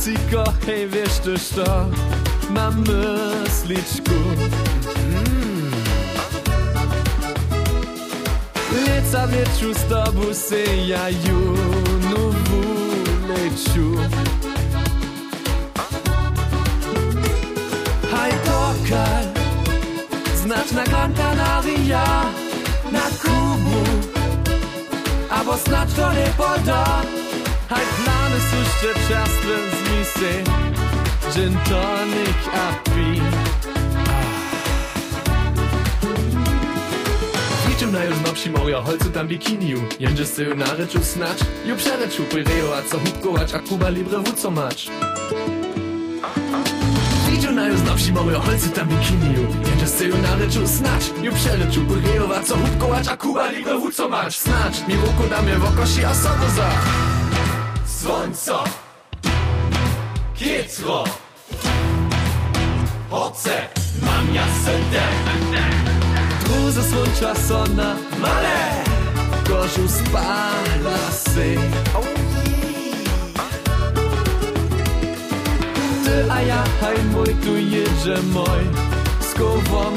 Mexiko, hej, wiesz ty što? Mam mysličku Lica wieczu z tobą se ja junu wuleciu Haj pokal Znaczna Gran Canaria Na Kubu Abo snacz to nie poda Haj plany są jeszcze czerstwe z misy. Gin tonic a pi Liczym na już nowsi moja holcu tam bikiniu Jędzie z tyłu na ryczu snacz. Ju przereczu pyreo, a co hubkować A Kuba libre wódco macz. Liczym na już nowsi moja holcu tam bikiniu Jędzie z tyłu na ryczu snacz. Ju przereczu pyreo, a co hubkować A Kuba libre wódco macz. Snacz, mi ruku na mnie w okosi, a co Słońco Kiecro Oce Mam ja sędę Druze słońca sona Male Kożu spala sy Ty a ja haj mój tu jedzie mój Z głową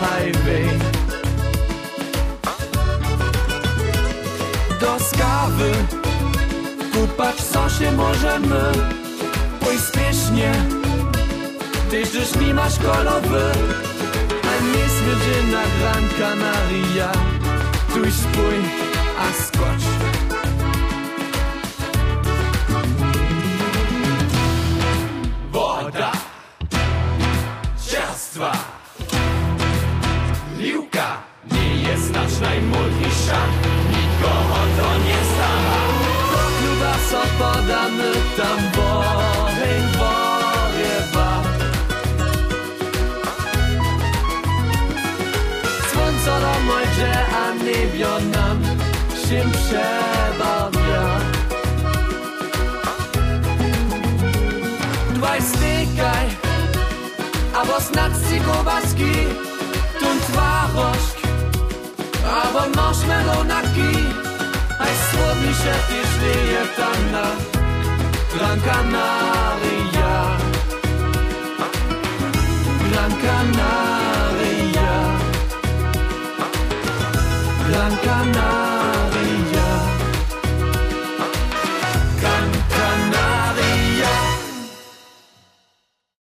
highway. Do skawy Kupač co się możemy. Pośpiesznie Tyś już mi masz kolowy. A nie smiecie na Gran Canaria. Tuś spój, a skocz. Woda. Ciastwa. Liłka Nie jest nasz najmłodniejsza że Anivio nam się przebawia. Dwaj stykaj, albo znacy kowaski, tun twaroszk, albo noż melonaki, a słodniejsze ty żyje tam na Drankana.